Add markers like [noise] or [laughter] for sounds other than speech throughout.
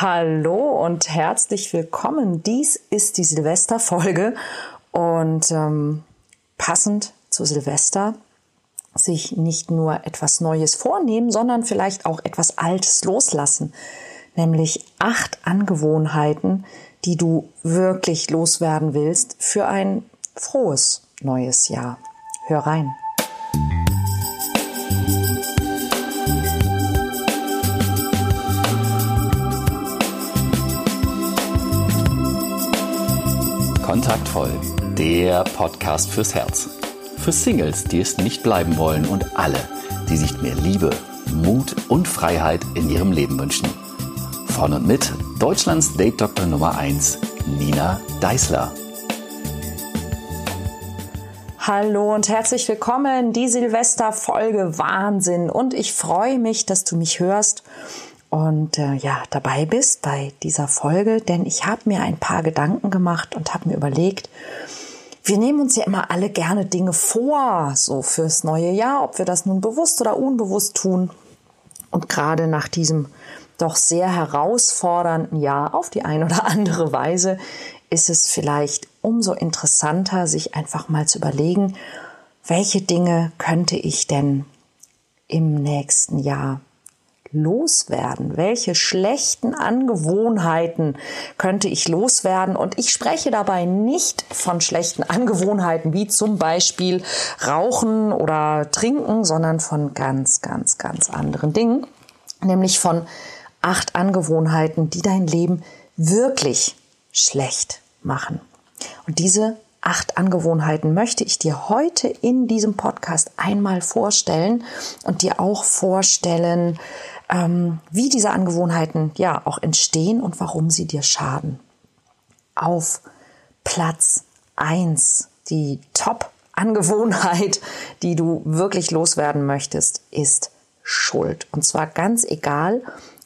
Hallo und herzlich willkommen. Dies ist die Silvesterfolge und ähm, passend zu Silvester sich nicht nur etwas Neues vornehmen, sondern vielleicht auch etwas Altes loslassen, nämlich acht Angewohnheiten, die du wirklich loswerden willst für ein frohes neues Jahr. Hör rein. Kontaktvoll, der Podcast fürs Herz. Für Singles, die es nicht bleiben wollen und alle, die sich mehr Liebe, Mut und Freiheit in ihrem Leben wünschen. Von und mit Deutschlands Date Doktor Nummer 1, Nina Deißler. Hallo und herzlich willkommen. Die Silvesterfolge Wahnsinn. Und ich freue mich, dass du mich hörst und äh, ja dabei bist bei dieser Folge, denn ich habe mir ein paar Gedanken gemacht und habe mir überlegt, wir nehmen uns ja immer alle gerne Dinge vor, so fürs neue Jahr, ob wir das nun bewusst oder unbewusst tun. Und gerade nach diesem doch sehr herausfordernden Jahr auf die eine oder andere Weise ist es vielleicht umso interessanter, sich einfach mal zu überlegen, welche Dinge könnte ich denn im nächsten Jahr loswerden? Welche schlechten Angewohnheiten könnte ich loswerden? Und ich spreche dabei nicht von schlechten Angewohnheiten wie zum Beispiel Rauchen oder Trinken, sondern von ganz, ganz, ganz anderen Dingen. Nämlich von acht Angewohnheiten, die dein Leben wirklich schlecht machen. Und diese acht Angewohnheiten möchte ich dir heute in diesem Podcast einmal vorstellen und dir auch vorstellen, ähm, wie diese Angewohnheiten ja auch entstehen und warum sie dir schaden. Auf Platz eins die Top-Angewohnheit, die du wirklich loswerden möchtest, ist Schuld. Und zwar ganz egal,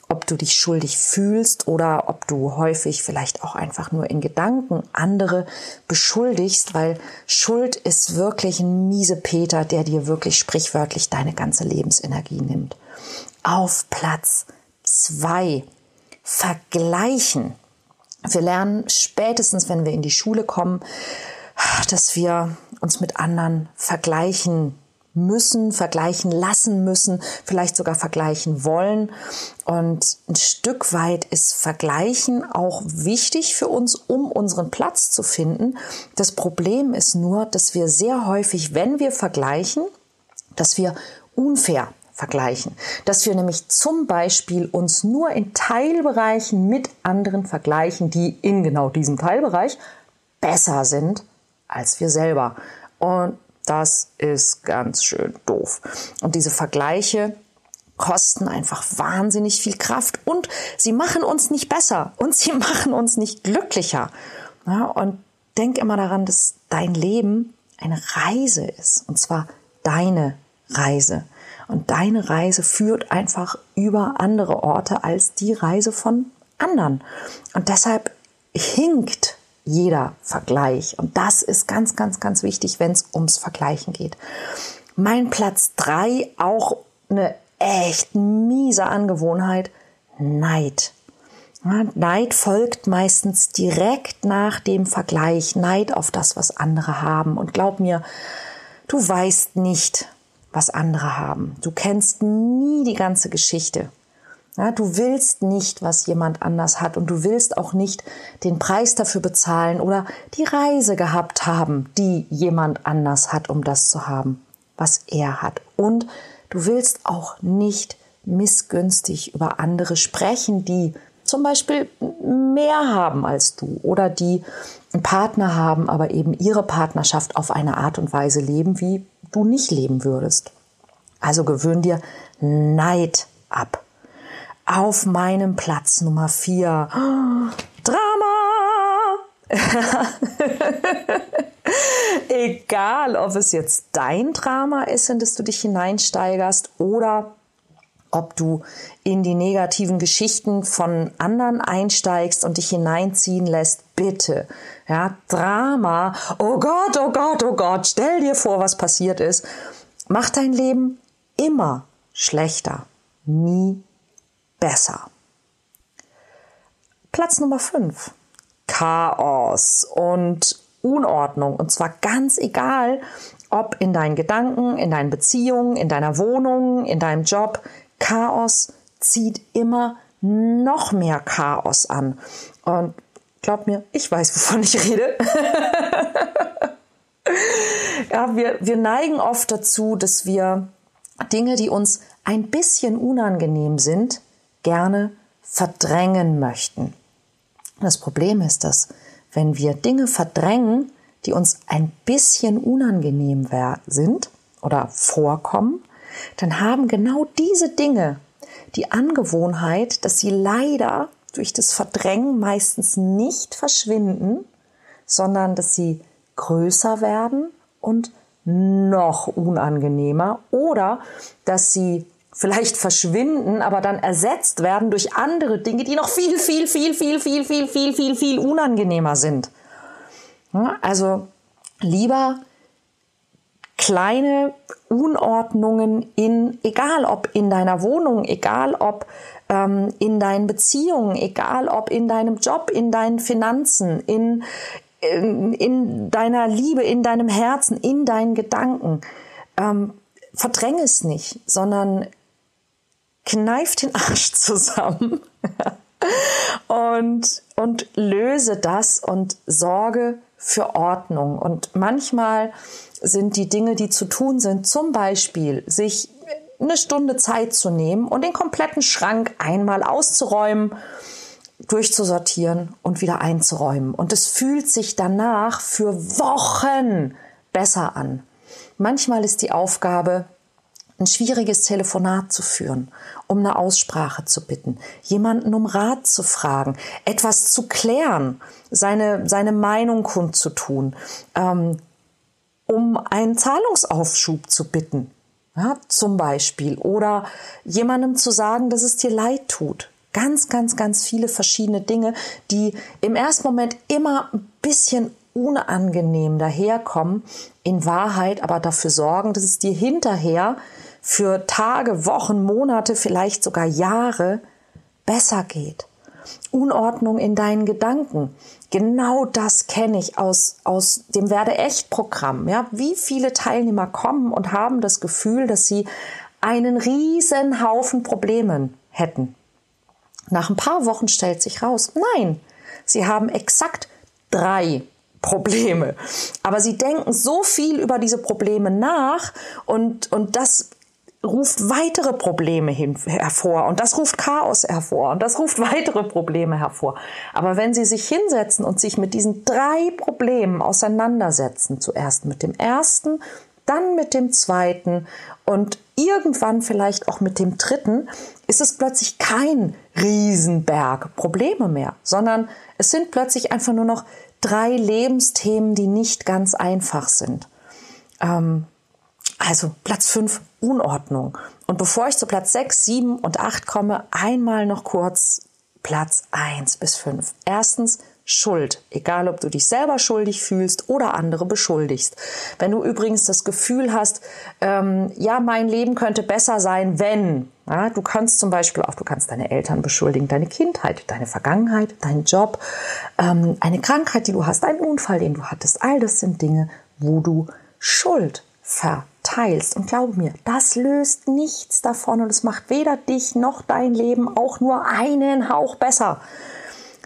ob du dich schuldig fühlst oder ob du häufig vielleicht auch einfach nur in Gedanken andere beschuldigst, weil Schuld ist wirklich ein miese Peter, der dir wirklich sprichwörtlich deine ganze Lebensenergie nimmt. Auf Platz zwei vergleichen. Wir lernen spätestens, wenn wir in die Schule kommen, dass wir uns mit anderen vergleichen müssen, vergleichen lassen müssen, vielleicht sogar vergleichen wollen. Und ein Stück weit ist Vergleichen auch wichtig für uns, um unseren Platz zu finden. Das Problem ist nur, dass wir sehr häufig, wenn wir vergleichen, dass wir unfair vergleichen. Dass wir nämlich zum Beispiel uns nur in Teilbereichen mit anderen vergleichen, die in genau diesem Teilbereich besser sind als wir selber. Und das ist ganz schön doof. Und diese Vergleiche kosten einfach wahnsinnig viel Kraft und sie machen uns nicht besser und sie [laughs] machen uns nicht glücklicher. Ja, und denk immer daran, dass dein Leben eine Reise ist und zwar deine Reise. Und deine Reise führt einfach über andere Orte als die Reise von anderen. Und deshalb hinkt jeder Vergleich. Und das ist ganz, ganz, ganz wichtig, wenn es ums Vergleichen geht. Mein Platz drei auch eine echt miese Angewohnheit, Neid. Neid folgt meistens direkt nach dem Vergleich, Neid auf das, was andere haben. Und glaub mir, du weißt nicht, was andere haben. Du kennst nie die ganze Geschichte. Ja, du willst nicht, was jemand anders hat und du willst auch nicht den Preis dafür bezahlen oder die Reise gehabt haben, die jemand anders hat, um das zu haben, was er hat. Und du willst auch nicht missgünstig über andere sprechen, die zum Beispiel mehr haben als du oder die Partner haben, aber eben ihre Partnerschaft auf eine Art und Weise leben, wie du nicht leben würdest. Also gewöhn dir Neid ab. Auf meinem Platz Nummer vier. [gasps] Drama! [laughs] Egal, ob es jetzt dein Drama ist, in das du dich hineinsteigerst oder ob du in die negativen Geschichten von anderen einsteigst und dich hineinziehen lässt, bitte. Ja, Drama. Oh Gott, oh Gott, oh Gott, stell dir vor, was passiert ist. Mach dein Leben immer schlechter, nie besser. Platz Nummer 5. Chaos und Unordnung. Und zwar ganz egal, ob in deinen Gedanken, in deinen Beziehungen, in deiner Wohnung, in deinem Job. Chaos zieht immer noch mehr Chaos an. Und glaub mir, ich weiß, wovon ich rede. [laughs] ja, wir, wir neigen oft dazu, dass wir Dinge, die uns ein bisschen unangenehm sind, gerne verdrängen möchten. Das Problem ist, dass wenn wir Dinge verdrängen, die uns ein bisschen unangenehm sind oder vorkommen, dann haben genau diese Dinge die Angewohnheit, dass sie leider durch das Verdrängen meistens nicht verschwinden, sondern dass sie größer werden und noch unangenehmer oder dass sie vielleicht verschwinden, aber dann ersetzt werden durch andere Dinge, die noch viel, viel, viel, viel, viel, viel, viel, viel, viel unangenehmer sind. Also lieber kleine Unordnungen in, egal ob in deiner Wohnung, egal ob ähm, in deinen Beziehungen, egal ob in deinem Job, in deinen Finanzen, in, in, in deiner Liebe, in deinem Herzen, in deinen Gedanken. Ähm, verdräng es nicht, sondern kneif den Arsch [laughs] zusammen und, und löse das und sorge für Ordnung. Und manchmal sind die Dinge, die zu tun sind, zum Beispiel sich eine Stunde Zeit zu nehmen und den kompletten Schrank einmal auszuräumen, durchzusortieren und wieder einzuräumen. Und es fühlt sich danach für Wochen besser an. Manchmal ist die Aufgabe, ein schwieriges Telefonat zu führen, um eine Aussprache zu bitten, jemanden um Rat zu fragen, etwas zu klären, seine, seine Meinung kundzutun, ähm, um einen Zahlungsaufschub zu bitten, ja, zum Beispiel, oder jemandem zu sagen, dass es dir leid tut. Ganz, ganz, ganz viele verschiedene Dinge, die im ersten Moment immer ein bisschen unangenehm daherkommen, in Wahrheit aber dafür sorgen, dass es dir hinterher für Tage, Wochen, Monate, vielleicht sogar Jahre besser geht. Unordnung in deinen Gedanken. Genau das kenne ich aus, aus dem Werde echt Programm. Ja, wie viele Teilnehmer kommen und haben das Gefühl, dass sie einen riesen Haufen Problemen hätten. Nach ein paar Wochen stellt sich raus, nein, sie haben exakt drei Probleme. Aber sie denken so viel über diese Probleme nach und, und das ruft weitere Probleme hervor und das ruft Chaos hervor und das ruft [laughs] weitere Probleme hervor. Aber wenn Sie sich hinsetzen und sich mit diesen drei Problemen auseinandersetzen, zuerst mit dem ersten, dann mit dem zweiten und irgendwann vielleicht auch mit dem dritten, ist es plötzlich kein Riesenberg Probleme mehr, sondern es sind plötzlich einfach nur noch drei Lebensthemen, die nicht ganz einfach sind. Ähm, also Platz 5, Unordnung. Und bevor ich zu Platz 6, 7 und 8 komme, einmal noch kurz Platz 1 bis 5. Erstens, Schuld. Egal, ob du dich selber schuldig fühlst oder andere beschuldigst. Wenn du übrigens das Gefühl hast, ähm, ja, mein Leben könnte besser sein, wenn. Ja, du kannst zum Beispiel auch, du kannst deine Eltern beschuldigen, deine Kindheit, deine Vergangenheit, deinen Job, ähm, eine Krankheit, die du hast, einen Unfall, den du hattest. All das sind Dinge, wo du Schuld ver teilst. Und glaube mir, das löst nichts davon und es macht weder dich noch dein Leben auch nur einen Hauch besser.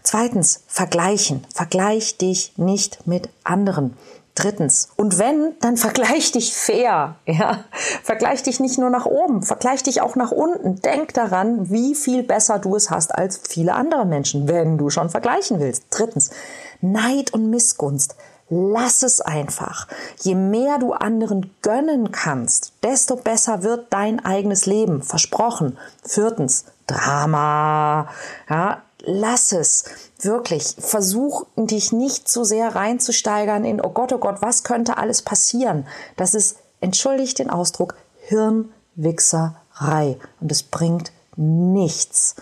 Zweitens, vergleichen. Vergleich dich nicht mit anderen. Drittens, und wenn, dann vergleich dich fair, [laughs] ja. Vergleich dich nicht nur nach oben, vergleich dich auch nach unten. Denk daran, wie viel besser du es hast als viele andere Menschen, wenn du schon vergleichen willst. Drittens, Neid und Missgunst. Lass es einfach. Je mehr du anderen gönnen kannst, desto besser wird dein eigenes Leben. Versprochen. Viertens, Drama. Ja, lass es. Wirklich. Versuch dich nicht zu sehr reinzusteigern in, oh Gott, oh Gott, was könnte alles passieren? Das ist, entschuldigt den Ausdruck, Hirnwichserei. Und es bringt nichts.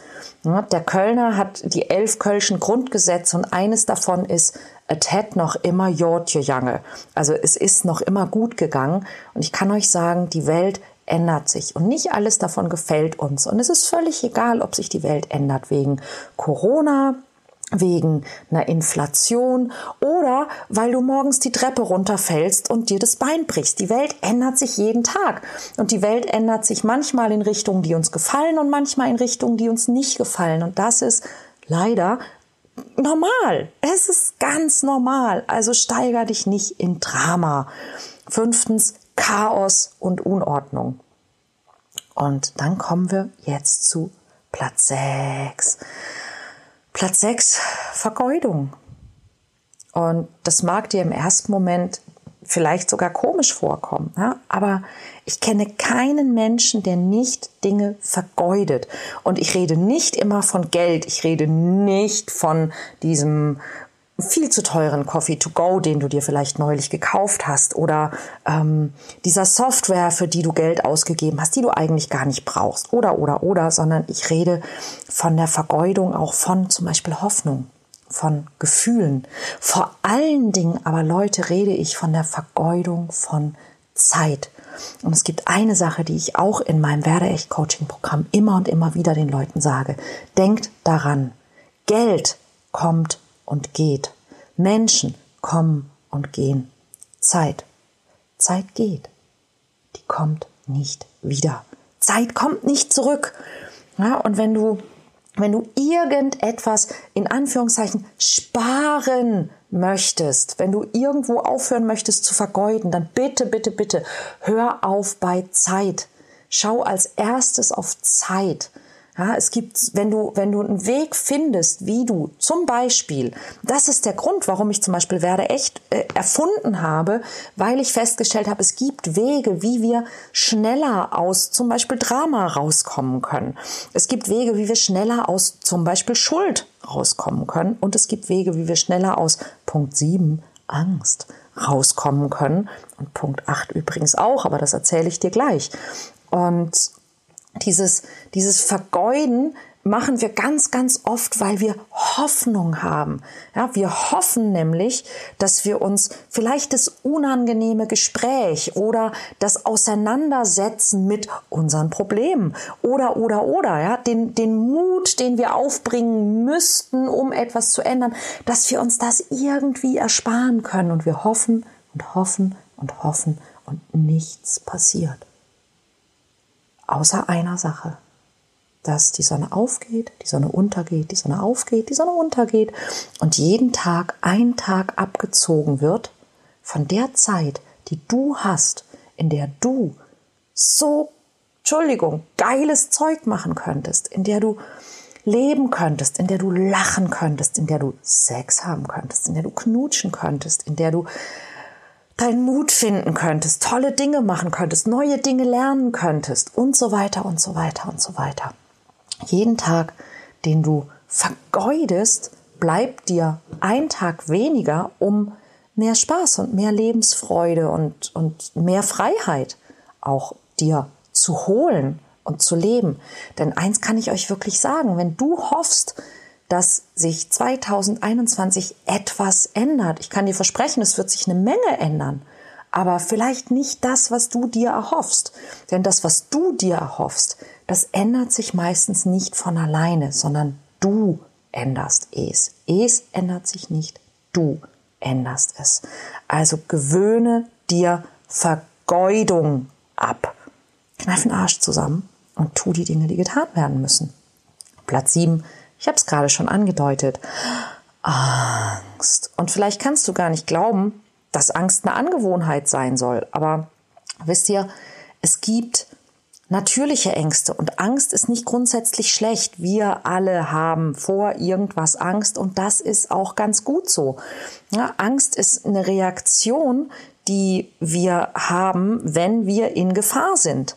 Der Kölner hat die elf Kölschen Grundgesetze und eines davon ist, et hat noch immer jod gegangen. Also es ist noch immer gut gegangen und ich kann euch sagen, die Welt ändert sich und nicht alles davon gefällt uns und es ist völlig egal, ob sich die Welt ändert wegen Corona, wegen einer Inflation oder weil du morgens die Treppe runterfällst und dir das Bein brichst. Die Welt ändert sich jeden Tag und die Welt ändert sich manchmal in Richtungen, die uns gefallen und manchmal in Richtungen, die uns nicht gefallen. Und das ist leider normal. Es ist ganz normal. Also steiger dich nicht in Drama. Fünftens, Chaos und Unordnung. Und dann kommen wir jetzt zu Platz 6. Platz 6, Vergeudung. Und das mag dir im ersten Moment vielleicht sogar komisch vorkommen, ja? aber ich kenne keinen Menschen, der nicht Dinge vergeudet. Und ich rede nicht immer von Geld, ich rede nicht von diesem viel zu teuren Coffee to go, den du dir vielleicht neulich gekauft hast oder ähm, dieser Software, für die du Geld ausgegeben hast, die du eigentlich gar nicht brauchst oder oder oder, sondern ich rede von der Vergeudung auch von zum Beispiel Hoffnung, von Gefühlen. Vor allen Dingen aber Leute rede ich von der Vergeudung von Zeit. Und es gibt eine Sache, die ich auch in meinem Werde echt Coaching Programm immer und immer wieder den Leuten sage. Denkt daran, Geld kommt und geht. Menschen kommen und gehen. Zeit. Zeit geht. Die kommt nicht wieder. Zeit kommt nicht zurück. Ja, und wenn du, wenn du irgendetwas in Anführungszeichen sparen möchtest, wenn du irgendwo aufhören möchtest zu vergeuden, dann bitte, bitte, bitte hör auf bei Zeit. Schau als erstes auf Zeit. Ja, es gibt, wenn du, wenn du einen Weg findest, wie du zum Beispiel, das ist der Grund, warum ich zum Beispiel Werde echt äh, erfunden habe, weil ich festgestellt habe, es gibt Wege, wie wir schneller aus zum Beispiel Drama rauskommen können. Es gibt Wege, wie wir schneller aus zum Beispiel Schuld rauskommen können. Und es gibt Wege, wie wir schneller aus Punkt 7 Angst rauskommen können. Und Punkt 8 übrigens auch, aber das erzähle ich dir gleich. Und dieses, dieses Vergeuden machen wir ganz, ganz oft, weil wir Hoffnung haben. Ja, wir hoffen nämlich, dass wir uns vielleicht das unangenehme Gespräch oder das Auseinandersetzen mit unseren Problemen oder, oder, oder, ja, den, den Mut, den wir aufbringen müssten, um etwas zu ändern, dass wir uns das irgendwie ersparen können. Und wir hoffen und hoffen und hoffen und nichts passiert. Außer einer Sache. Dass die Sonne aufgeht, die Sonne untergeht, die Sonne aufgeht, die Sonne untergeht und jeden Tag ein Tag abgezogen wird von der Zeit, die du hast, in der du so, Entschuldigung, geiles Zeug machen könntest, in der du leben könntest, in der du lachen könntest, in der du Sex haben könntest, in der du knutschen könntest, in der du deinen Mut finden könntest, tolle Dinge machen könntest, neue Dinge lernen könntest und so weiter und so weiter und so weiter. Jeden Tag, den du vergeudest, bleibt dir ein Tag weniger, um mehr Spaß und mehr Lebensfreude und, und mehr Freiheit auch dir zu holen und zu leben. Denn eins kann ich euch wirklich sagen, wenn du hoffst, dass sich 2021 etwas ändert. Ich kann dir versprechen, es wird sich eine Menge ändern, aber vielleicht nicht das, was du dir erhoffst. Denn das, was du dir erhoffst, das ändert sich meistens nicht von alleine, sondern du änderst es. Es ändert sich nicht, du änderst es. Also gewöhne dir Vergeudung ab. Kneif den Arsch zusammen und tu die Dinge, die getan werden müssen. Platz 7 ich habe es gerade schon angedeutet. Angst. Und vielleicht kannst du gar nicht glauben, dass Angst eine Angewohnheit sein soll. Aber wisst ihr, es gibt natürliche Ängste und Angst ist nicht grundsätzlich schlecht. Wir alle haben vor irgendwas Angst und das ist auch ganz gut so. Ja, Angst ist eine Reaktion, die wir haben, wenn wir in Gefahr sind.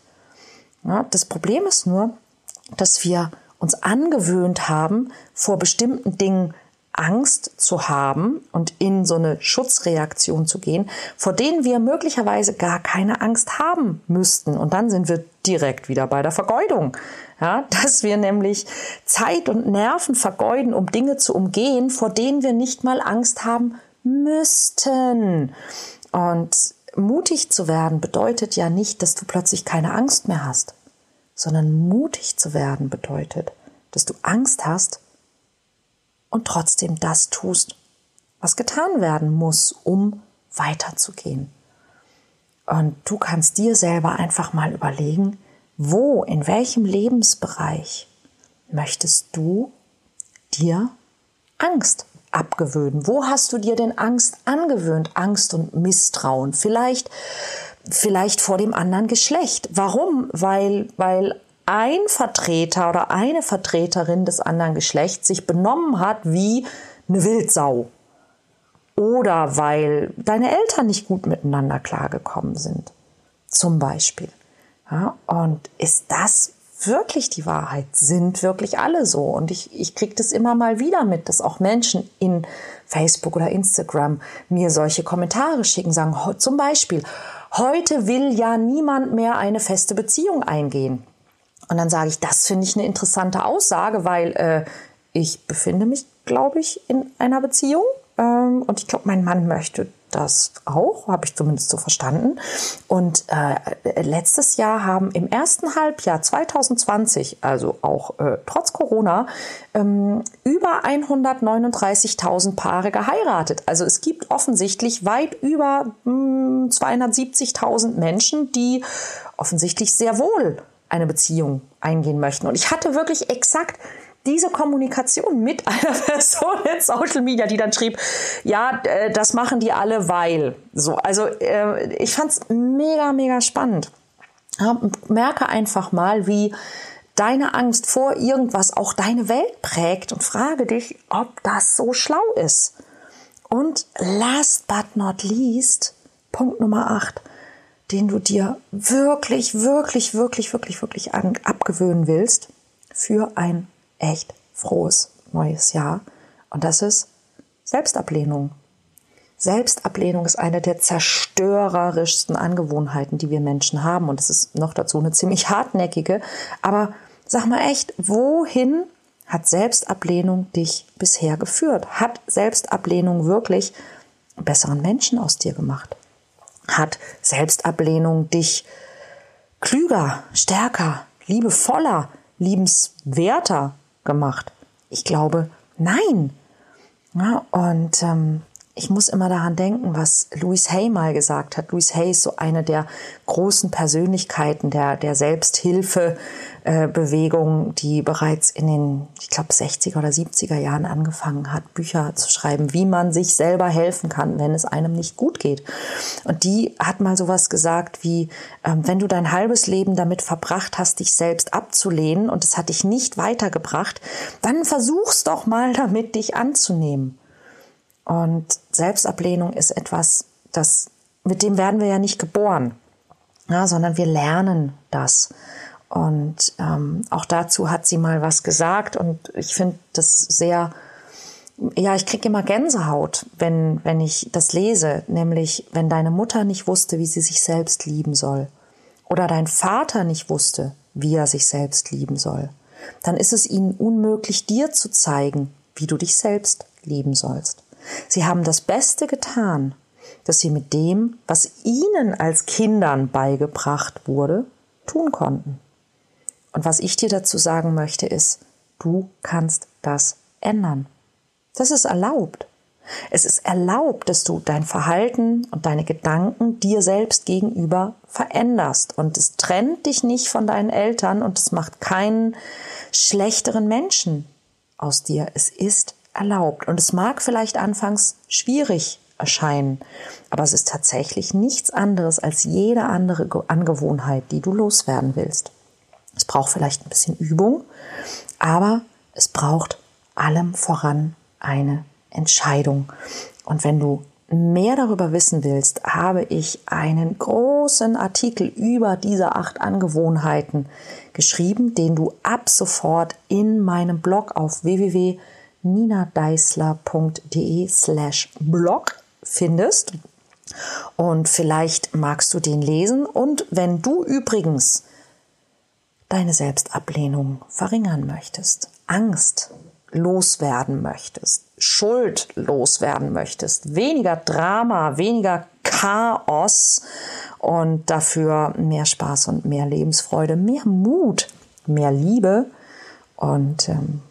Ja, das Problem ist nur, dass wir uns angewöhnt haben, vor bestimmten Dingen Angst zu haben und in so eine Schutzreaktion zu gehen, vor denen wir möglicherweise gar keine Angst haben müssten. Und dann sind wir direkt wieder bei der Vergeudung. Ja, [laughs] dass wir nämlich Zeit und Nerven vergeuden, um Dinge zu umgehen, vor denen wir nicht mal Angst haben müssten. Und mutig zu werden bedeutet ja nicht, dass du plötzlich keine Angst mehr hast sondern mutig zu werden bedeutet, dass du Angst hast und trotzdem das tust, was getan werden muss, um weiterzugehen. Und du kannst dir selber einfach mal überlegen, wo, in welchem Lebensbereich möchtest du dir Angst abgewöhnen? Wo hast du dir denn Angst angewöhnt? Angst und Misstrauen. Vielleicht, vielleicht vor dem anderen Geschlecht. Warum? Weil, weil ein Vertreter oder eine Vertreterin des anderen Geschlechts sich benommen hat wie eine Wildsau. Oder weil deine Eltern nicht gut miteinander klargekommen sind. Zum Beispiel. Ja, und ist das wirklich die Wahrheit? Sind wirklich alle so? Und ich, ich kriege das immer mal wieder mit, dass auch Menschen in Facebook oder Instagram mir solche Kommentare schicken, sagen zum Beispiel, heute will ja niemand mehr eine feste Beziehung eingehen. Und dann sage ich, das finde ich eine interessante Aussage, weil äh, ich befinde mich, glaube ich, in einer Beziehung. Ähm, und ich glaube, mein Mann möchte das auch, habe ich zumindest so verstanden. Und äh, letztes Jahr haben im ersten Halbjahr 2020, also auch äh, trotz Corona, ähm, über 139.000 Paare geheiratet. Also es gibt offensichtlich weit über hm, 270.000 Menschen, die offensichtlich sehr wohl eine Beziehung eingehen möchten. Und ich hatte wirklich exakt diese Kommunikation mit [laughs] einer Person in Social Media, die dann schrieb, ja, äh, das machen die alle, weil. So, also äh, ich fand's mega, mega spannend. Ja, merke einfach mal, wie deine Angst vor irgendwas auch deine Welt prägt und frage dich, ob das so schlau ist. Und last but not least, Punkt Nummer 8, den du dir wirklich, wirklich, wirklich, wirklich, wirklich abgewöhnen willst für ein echt frohes neues Jahr. Und das ist Selbstablehnung. Selbstablehnung ist eine der zerstörerischsten Angewohnheiten, die wir Menschen haben. Und es ist noch dazu eine ziemlich hartnäckige. Aber sag mal echt, wohin hat Selbstablehnung dich bisher geführt? Hat Selbstablehnung wirklich besseren Menschen aus dir gemacht? Hat Selbstablehnung dich klüger, stärker, liebevoller, liebenswerter gemacht? Ich glaube, nein. Ja, und ähm, ich muss immer daran denken, was Louis Hay mal gesagt hat. Louis Hay ist so eine der großen Persönlichkeiten der, der Selbsthilfebewegung, die bereits in den, ich glaube, 60er oder 70er Jahren angefangen hat, Bücher zu schreiben, wie man sich selber helfen kann, wenn es einem nicht gut geht. Und die hat mal sowas gesagt wie, ähm, wenn du dein halbes Leben damit verbracht hast, dich selbst abzulehnen und es hat dich nicht weitergebracht, dann versuch's doch mal damit, dich anzunehmen. Und Selbstablehnung ist etwas, das, mit dem werden wir ja nicht geboren, ja, sondern wir lernen das. Und ähm, auch dazu hat sie mal was gesagt und ich finde das sehr, ja, ich kriege immer Gänsehaut, wenn, wenn ich das lese, nämlich wenn deine Mutter nicht wusste, wie sie sich selbst lieben soll oder dein Vater nicht wusste, wie er sich selbst lieben soll, dann ist es ihnen unmöglich, dir zu zeigen, wie du dich selbst lieben sollst. Sie haben das Beste getan, dass sie mit dem, was ihnen als Kindern beigebracht wurde, tun konnten. Und was ich dir dazu sagen möchte, ist, du kannst das ändern. Das ist erlaubt. Es ist erlaubt, dass du dein Verhalten und deine Gedanken dir selbst gegenüber veränderst. Und es trennt dich nicht von deinen Eltern und es macht keinen schlechteren Menschen aus dir. Es ist erlaubt. Und es mag vielleicht anfangs schwierig erscheinen, aber es ist tatsächlich nichts anderes als jede andere Angewohnheit, die du loswerden willst. Es braucht vielleicht ein bisschen Übung, aber es braucht allem voran eine Entscheidung. Und wenn du mehr darüber wissen willst, habe ich einen großen Artikel über diese acht Angewohnheiten geschrieben, den du ab sofort in meinem Blog auf www ninadeisler.de slash blog findest. Und vielleicht magst du den lesen. Und wenn du übrigens deine Selbstablehnung verringern möchtest, Angst loswerden möchtest, Schuld loswerden möchtest, weniger Drama, weniger Chaos und dafür mehr Spaß und mehr Lebensfreude, mehr Mut, mehr Liebe und ähm,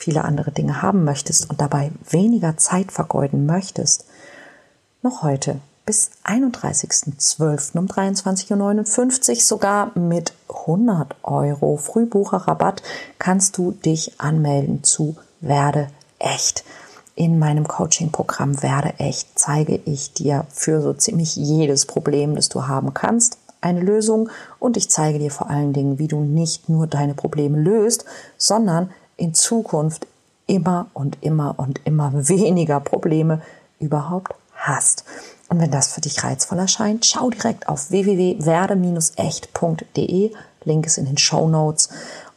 viele andere Dinge haben möchtest und dabei weniger Zeit vergeuden möchtest, noch heute bis 31.12. um 23.59 Uhr sogar mit 100 Euro Frühbucherrabatt kannst du dich anmelden zu Werde echt. In meinem Coaching-Programm Werde echt zeige ich dir für so ziemlich jedes Problem, das du haben kannst, eine Lösung und ich zeige dir vor allen Dingen, wie du nicht nur deine Probleme löst, sondern in Zukunft immer und immer und immer weniger Probleme überhaupt hast. Und wenn das für dich reizvoll erscheint, schau direkt auf www.werde-echt.de. Link ist in den Show Notes.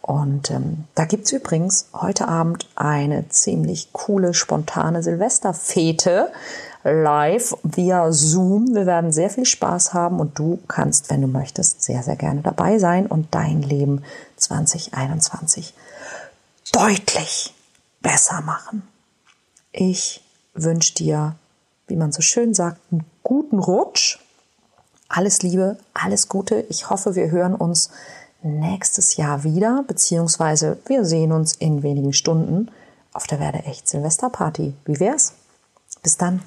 Und ähm, da gibt's übrigens heute Abend eine ziemlich coole, spontane Silvesterfete live via Zoom. Wir werden sehr viel Spaß haben und du kannst, wenn du möchtest, sehr, sehr gerne dabei sein und dein Leben 2021 deutlich besser machen. Ich wünsche dir, wie man so schön sagt, einen guten Rutsch. Alles Liebe, alles Gute. Ich hoffe, wir hören uns nächstes Jahr wieder, beziehungsweise wir sehen uns in wenigen Stunden auf der Werde echt Silvesterparty. Wie wär's? Bis dann.